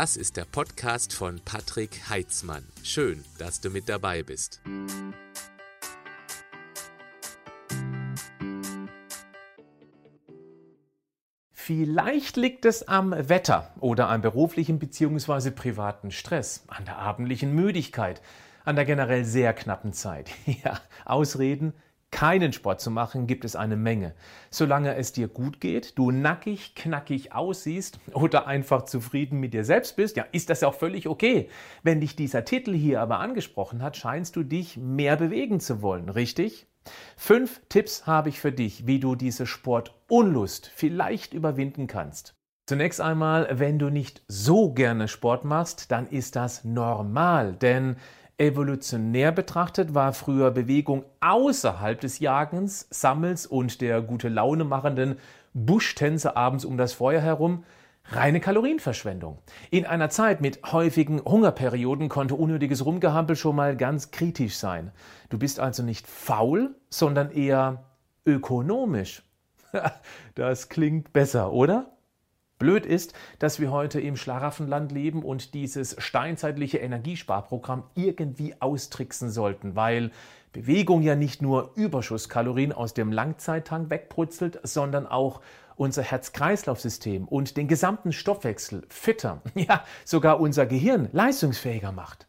Das ist der Podcast von Patrick Heitzmann. Schön, dass du mit dabei bist. Vielleicht liegt es am Wetter oder am beruflichen bzw. privaten Stress, an der abendlichen Müdigkeit, an der generell sehr knappen Zeit. Ja, Ausreden keinen Sport zu machen, gibt es eine Menge. Solange es dir gut geht, du nackig, knackig aussiehst oder einfach zufrieden mit dir selbst bist, ja, ist das ja auch völlig okay. Wenn dich dieser Titel hier aber angesprochen hat, scheinst du dich mehr bewegen zu wollen, richtig? Fünf Tipps habe ich für dich, wie du diese Sportunlust vielleicht überwinden kannst. Zunächst einmal, wenn du nicht so gerne Sport machst, dann ist das normal, denn Evolutionär betrachtet war früher Bewegung außerhalb des Jagens, Sammels und der gute Laune machenden Buschtänze abends um das Feuer herum reine Kalorienverschwendung. In einer Zeit mit häufigen Hungerperioden konnte unnötiges Rumgehampel schon mal ganz kritisch sein. Du bist also nicht faul, sondern eher ökonomisch. Das klingt besser, oder? Blöd ist, dass wir heute im Schlaraffenland leben und dieses steinzeitliche Energiesparprogramm irgendwie austricksen sollten, weil Bewegung ja nicht nur Überschusskalorien aus dem Langzeittank wegputzelt, sondern auch unser Herz-Kreislauf-System und den gesamten Stoffwechsel fitter, ja sogar unser Gehirn leistungsfähiger macht.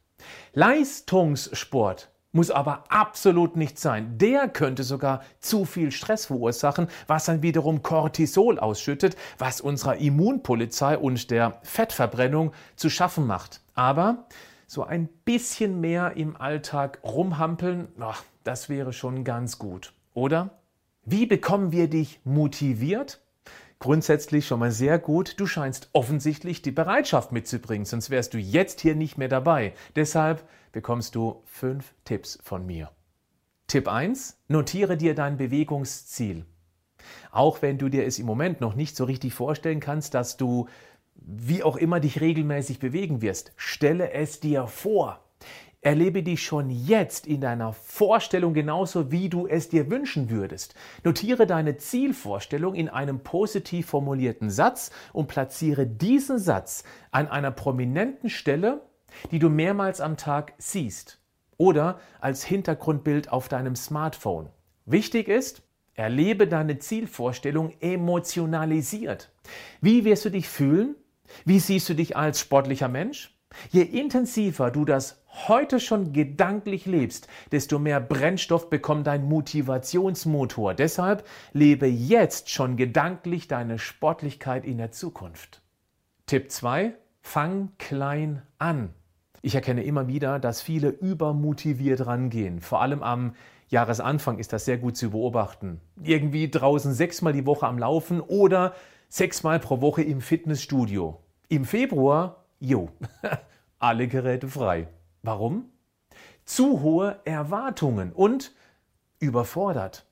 Leistungssport muss aber absolut nicht sein. Der könnte sogar zu viel Stress verursachen, was dann wiederum Cortisol ausschüttet, was unserer Immunpolizei und der Fettverbrennung zu schaffen macht. Aber so ein bisschen mehr im Alltag rumhampeln, ach, das wäre schon ganz gut, oder? Wie bekommen wir dich motiviert? Grundsätzlich schon mal sehr gut. Du scheinst offensichtlich die Bereitschaft mitzubringen, sonst wärst du jetzt hier nicht mehr dabei. Deshalb bekommst du fünf Tipps von mir. Tipp 1. Notiere dir dein Bewegungsziel. Auch wenn du dir es im Moment noch nicht so richtig vorstellen kannst, dass du wie auch immer dich regelmäßig bewegen wirst, stelle es dir vor. Erlebe dich schon jetzt in deiner Vorstellung genauso, wie du es dir wünschen würdest. Notiere deine Zielvorstellung in einem positiv formulierten Satz und platziere diesen Satz an einer prominenten Stelle, die du mehrmals am Tag siehst oder als Hintergrundbild auf deinem Smartphone. Wichtig ist, erlebe deine Zielvorstellung emotionalisiert. Wie wirst du dich fühlen? Wie siehst du dich als sportlicher Mensch? Je intensiver du das heute schon gedanklich lebst, desto mehr Brennstoff bekommt dein Motivationsmotor. Deshalb lebe jetzt schon gedanklich deine Sportlichkeit in der Zukunft. Tipp 2. Fang klein an. Ich erkenne immer wieder, dass viele übermotiviert rangehen. Vor allem am Jahresanfang ist das sehr gut zu beobachten. Irgendwie draußen sechsmal die Woche am Laufen oder sechsmal pro Woche im Fitnessstudio. Im Februar Jo, alle Geräte frei. Warum? Zu hohe Erwartungen und überfordert.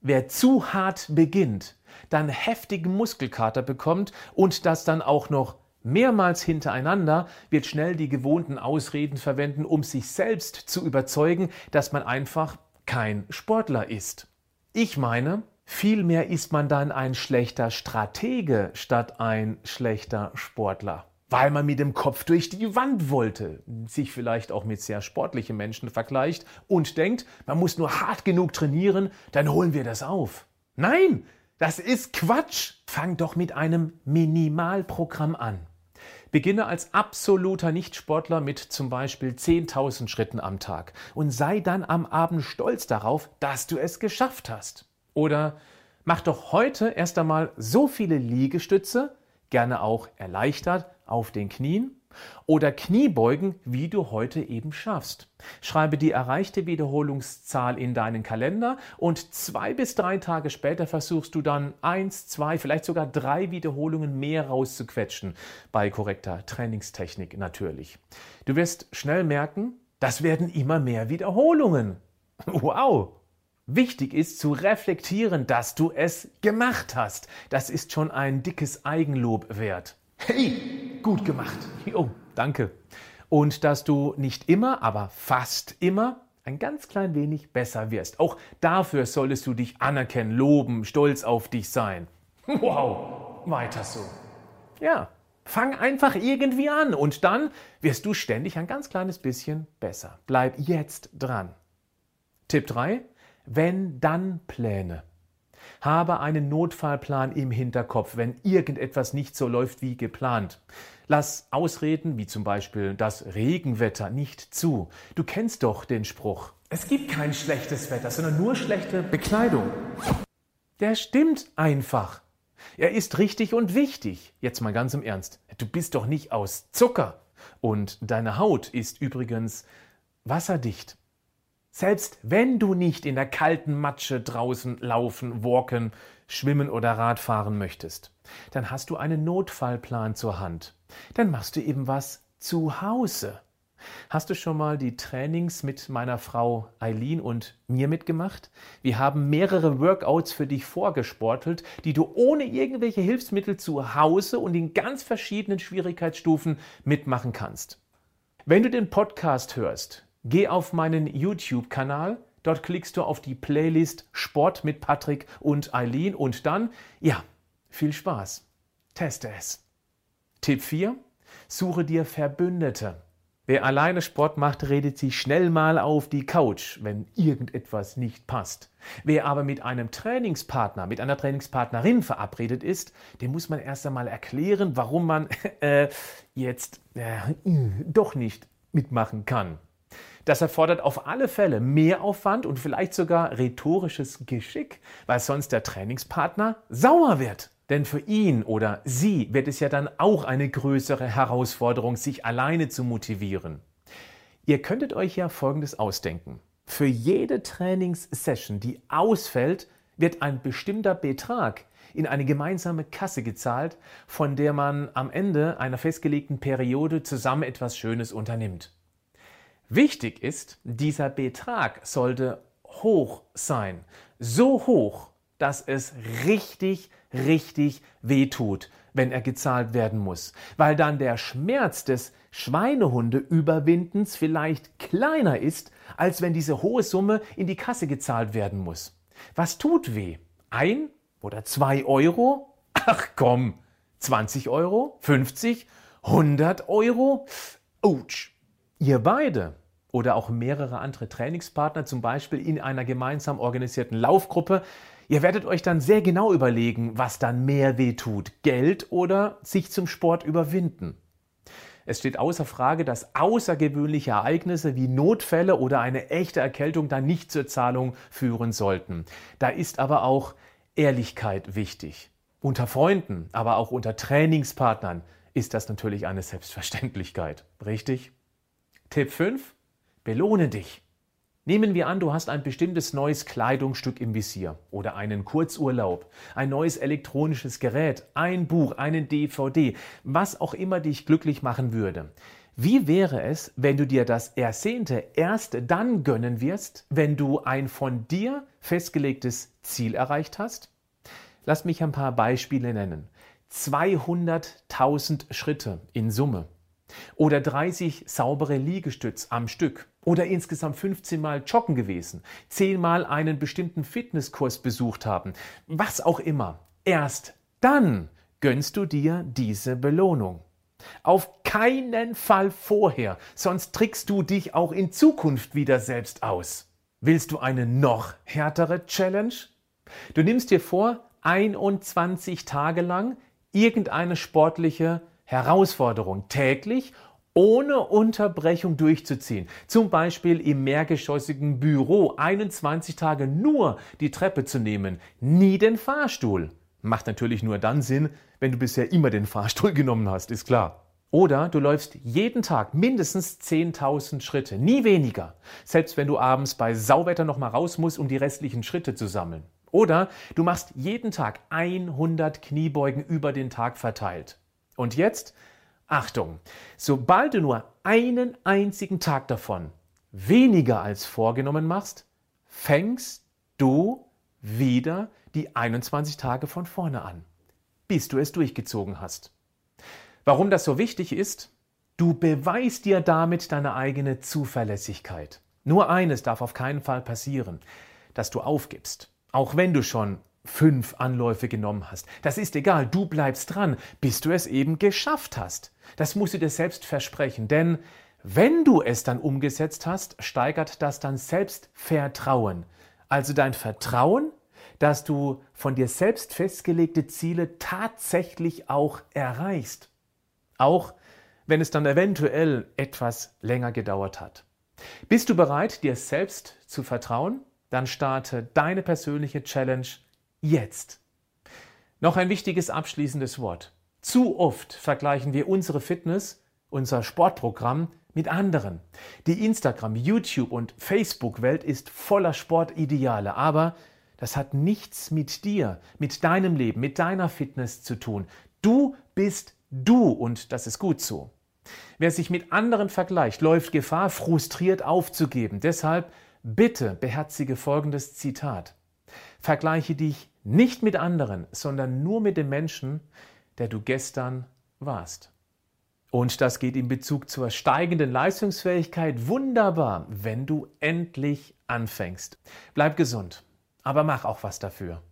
Wer zu hart beginnt, dann heftigen Muskelkater bekommt und das dann auch noch mehrmals hintereinander, wird schnell die gewohnten Ausreden verwenden, um sich selbst zu überzeugen, dass man einfach kein Sportler ist. Ich meine, vielmehr ist man dann ein schlechter Stratege statt ein schlechter Sportler weil man mit dem Kopf durch die Wand wollte, sich vielleicht auch mit sehr sportlichen Menschen vergleicht und denkt, man muss nur hart genug trainieren, dann holen wir das auf. Nein, das ist Quatsch. Fang doch mit einem Minimalprogramm an. Beginne als absoluter Nichtsportler mit zum Beispiel 10.000 Schritten am Tag und sei dann am Abend stolz darauf, dass du es geschafft hast. Oder mach doch heute erst einmal so viele Liegestütze, gerne auch erleichtert, auf den Knien oder Kniebeugen, wie du heute eben schaffst. Schreibe die erreichte Wiederholungszahl in deinen Kalender und zwei bis drei Tage später versuchst du dann eins, zwei, vielleicht sogar drei Wiederholungen mehr rauszuquetschen, bei korrekter Trainingstechnik natürlich. Du wirst schnell merken, das werden immer mehr Wiederholungen. Wow! Wichtig ist zu reflektieren, dass du es gemacht hast. Das ist schon ein dickes Eigenlob wert. Hey, gut gemacht. Oh, danke. Und dass du nicht immer, aber fast immer ein ganz klein wenig besser wirst. Auch dafür solltest du dich anerkennen, loben, stolz auf dich sein. Wow, weiter so. Ja, Fang einfach irgendwie an und dann wirst du ständig ein ganz kleines bisschen besser. Bleib jetzt dran. Tipp 3. Wenn dann Pläne. Habe einen Notfallplan im Hinterkopf, wenn irgendetwas nicht so läuft wie geplant. Lass Ausreden wie zum Beispiel das Regenwetter nicht zu. Du kennst doch den Spruch. Es gibt kein schlechtes Wetter, sondern nur schlechte Bekleidung. Der stimmt einfach. Er ist richtig und wichtig. Jetzt mal ganz im Ernst. Du bist doch nicht aus Zucker. Und deine Haut ist übrigens wasserdicht. Selbst wenn du nicht in der kalten Matsche draußen laufen, walken, schwimmen oder Radfahren möchtest, dann hast du einen Notfallplan zur Hand. Dann machst du eben was zu Hause. Hast du schon mal die Trainings mit meiner Frau Eileen und mir mitgemacht? Wir haben mehrere Workouts für dich vorgesportelt, die du ohne irgendwelche Hilfsmittel zu Hause und in ganz verschiedenen Schwierigkeitsstufen mitmachen kannst. Wenn du den Podcast hörst, Geh auf meinen YouTube-Kanal. Dort klickst du auf die Playlist Sport mit Patrick und Eileen und dann, ja, viel Spaß. Teste es. Tipp 4. Suche dir Verbündete. Wer alleine Sport macht, redet sich schnell mal auf die Couch, wenn irgendetwas nicht passt. Wer aber mit einem Trainingspartner, mit einer Trainingspartnerin verabredet ist, dem muss man erst einmal erklären, warum man äh, jetzt äh, doch nicht mitmachen kann. Das erfordert auf alle Fälle mehr Aufwand und vielleicht sogar rhetorisches Geschick, weil sonst der Trainingspartner sauer wird. Denn für ihn oder sie wird es ja dann auch eine größere Herausforderung, sich alleine zu motivieren. Ihr könntet euch ja Folgendes ausdenken. Für jede Trainingssession, die ausfällt, wird ein bestimmter Betrag in eine gemeinsame Kasse gezahlt, von der man am Ende einer festgelegten Periode zusammen etwas Schönes unternimmt. Wichtig ist, dieser Betrag sollte hoch sein. So hoch, dass es richtig, richtig wehtut, wenn er gezahlt werden muss. Weil dann der Schmerz des Schweinehunde-Überwindens vielleicht kleiner ist, als wenn diese hohe Summe in die Kasse gezahlt werden muss. Was tut weh? Ein oder zwei Euro? Ach komm, 20 Euro? 50? 100 Euro? Autsch! Ihr beide oder auch mehrere andere Trainingspartner, zum Beispiel in einer gemeinsam organisierten Laufgruppe, ihr werdet euch dann sehr genau überlegen, was dann mehr weh tut, Geld oder sich zum Sport überwinden. Es steht außer Frage, dass außergewöhnliche Ereignisse wie Notfälle oder eine echte Erkältung dann nicht zur Zahlung führen sollten. Da ist aber auch Ehrlichkeit wichtig. Unter Freunden, aber auch unter Trainingspartnern ist das natürlich eine Selbstverständlichkeit. Richtig? Tipp 5. Belohne dich. Nehmen wir an, du hast ein bestimmtes neues Kleidungsstück im Visier oder einen Kurzurlaub, ein neues elektronisches Gerät, ein Buch, einen DVD, was auch immer dich glücklich machen würde. Wie wäre es, wenn du dir das Ersehnte erst dann gönnen wirst, wenn du ein von dir festgelegtes Ziel erreicht hast? Lass mich ein paar Beispiele nennen. 200.000 Schritte in Summe oder 30 saubere Liegestütz am Stück oder insgesamt 15 Mal joggen gewesen, 10 Mal einen bestimmten Fitnesskurs besucht haben, was auch immer. Erst dann gönnst du dir diese Belohnung. Auf keinen Fall vorher, sonst trickst du dich auch in Zukunft wieder selbst aus. Willst du eine noch härtere Challenge? Du nimmst dir vor, 21 Tage lang irgendeine sportliche Herausforderung täglich ohne Unterbrechung durchzuziehen. Zum Beispiel im mehrgeschossigen Büro 21 Tage nur die Treppe zu nehmen, nie den Fahrstuhl. Macht natürlich nur dann Sinn, wenn du bisher immer den Fahrstuhl genommen hast, ist klar. Oder du läufst jeden Tag mindestens 10.000 Schritte, nie weniger, selbst wenn du abends bei Sauwetter noch mal raus musst, um die restlichen Schritte zu sammeln. Oder du machst jeden Tag 100 Kniebeugen über den Tag verteilt. Und jetzt, Achtung, sobald du nur einen einzigen Tag davon weniger als vorgenommen machst, fängst du wieder die 21 Tage von vorne an, bis du es durchgezogen hast. Warum das so wichtig ist? Du beweist dir damit deine eigene Zuverlässigkeit. Nur eines darf auf keinen Fall passieren, dass du aufgibst, auch wenn du schon fünf Anläufe genommen hast. Das ist egal, du bleibst dran, bis du es eben geschafft hast. Das musst du dir selbst versprechen, denn wenn du es dann umgesetzt hast, steigert das dann Selbstvertrauen. Also dein Vertrauen, dass du von dir selbst festgelegte Ziele tatsächlich auch erreichst. Auch wenn es dann eventuell etwas länger gedauert hat. Bist du bereit, dir selbst zu vertrauen? Dann starte deine persönliche Challenge jetzt. Noch ein wichtiges abschließendes Wort. Zu oft vergleichen wir unsere Fitness, unser Sportprogramm mit anderen. Die Instagram, YouTube und Facebook-Welt ist voller Sportideale, aber das hat nichts mit dir, mit deinem Leben, mit deiner Fitness zu tun. Du bist du und das ist gut so. Wer sich mit anderen vergleicht, läuft Gefahr, frustriert aufzugeben. Deshalb bitte beherzige folgendes Zitat. Vergleiche dich nicht mit anderen, sondern nur mit dem Menschen, der du gestern warst. Und das geht in Bezug zur steigenden Leistungsfähigkeit wunderbar, wenn du endlich anfängst. Bleib gesund, aber mach auch was dafür.